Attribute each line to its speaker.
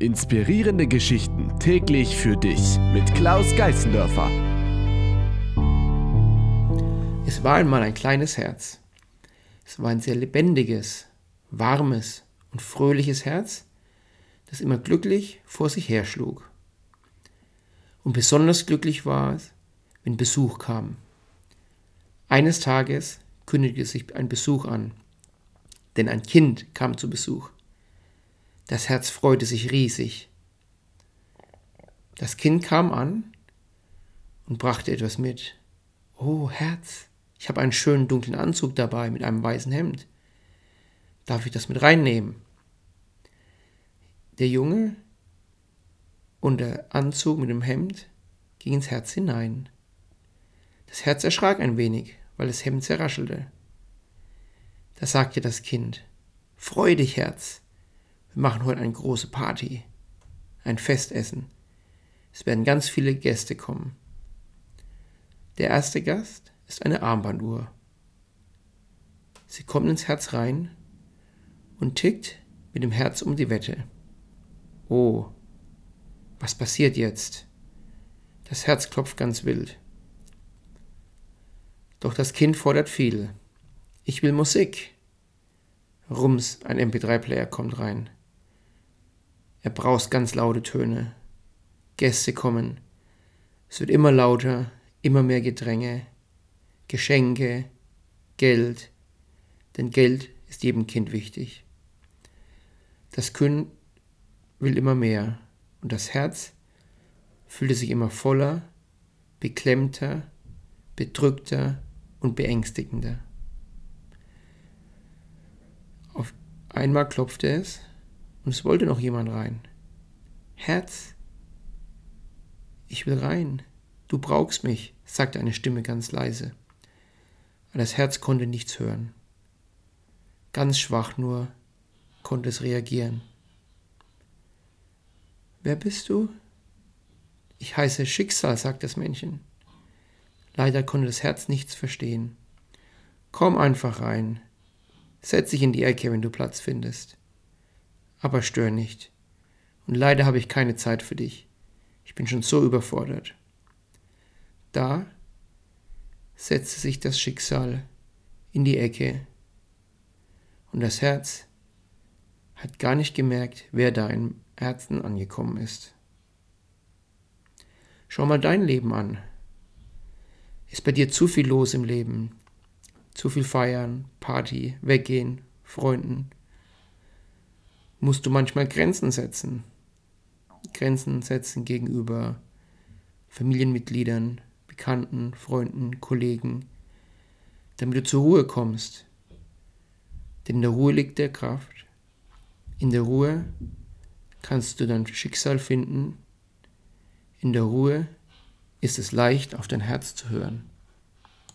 Speaker 1: Inspirierende Geschichten täglich für dich mit Klaus Geißendörfer.
Speaker 2: Es war einmal ein kleines Herz. Es war ein sehr lebendiges, warmes und fröhliches Herz, das immer glücklich vor sich herschlug. Und besonders glücklich war es, wenn Besuch kam. Eines Tages kündigte sich ein Besuch an, denn ein Kind kam zu Besuch. Das Herz freute sich riesig. Das Kind kam an und brachte etwas mit. Oh, Herz, ich habe einen schönen dunklen Anzug dabei mit einem weißen Hemd. Darf ich das mit reinnehmen? Der Junge und der Anzug mit dem Hemd ging ins Herz hinein. Das Herz erschrak ein wenig, weil das Hemd zerraschelte. Da sagte das Kind, Freu dich, Herz, wir machen heute eine große Party, ein Festessen. Es werden ganz viele Gäste kommen. Der erste Gast ist eine Armbanduhr. Sie kommt ins Herz rein und tickt mit dem Herz um die Wette. Oh, was passiert jetzt? Das Herz klopft ganz wild. Doch das Kind fordert viel. Ich will Musik. Rums, ein MP3-Player kommt rein. Er braust ganz laute Töne. Gäste kommen. Es wird immer lauter, immer mehr Gedränge, Geschenke, Geld, denn Geld ist jedem Kind wichtig. Das Kind will immer mehr und das Herz fühlte sich immer voller, beklemmter, bedrückter und beängstigender. Auf einmal klopfte es und es wollte noch jemand rein. Herz, ich will rein. Du brauchst mich, sagte eine Stimme ganz leise. Aber das Herz konnte nichts hören. Ganz schwach nur konnte es reagieren. Wer bist du? Ich heiße Schicksal, sagt das Männchen. Leider konnte das Herz nichts verstehen. Komm einfach rein. Setz dich in die Ecke, wenn du Platz findest aber stör nicht. Und leider habe ich keine Zeit für dich. Ich bin schon so überfordert. Da setzte sich das Schicksal in die Ecke und das Herz hat gar nicht gemerkt, wer da im Herzen angekommen ist. Schau mal dein Leben an. Ist bei dir zu viel los im Leben? Zu viel feiern, Party, weggehen, Freunden, musst du manchmal Grenzen setzen. Grenzen setzen gegenüber Familienmitgliedern, Bekannten, Freunden, Kollegen, damit du zur Ruhe kommst. Denn in der Ruhe liegt der Kraft. In der Ruhe kannst du dein Schicksal finden. In der Ruhe ist es leicht, auf dein Herz zu hören.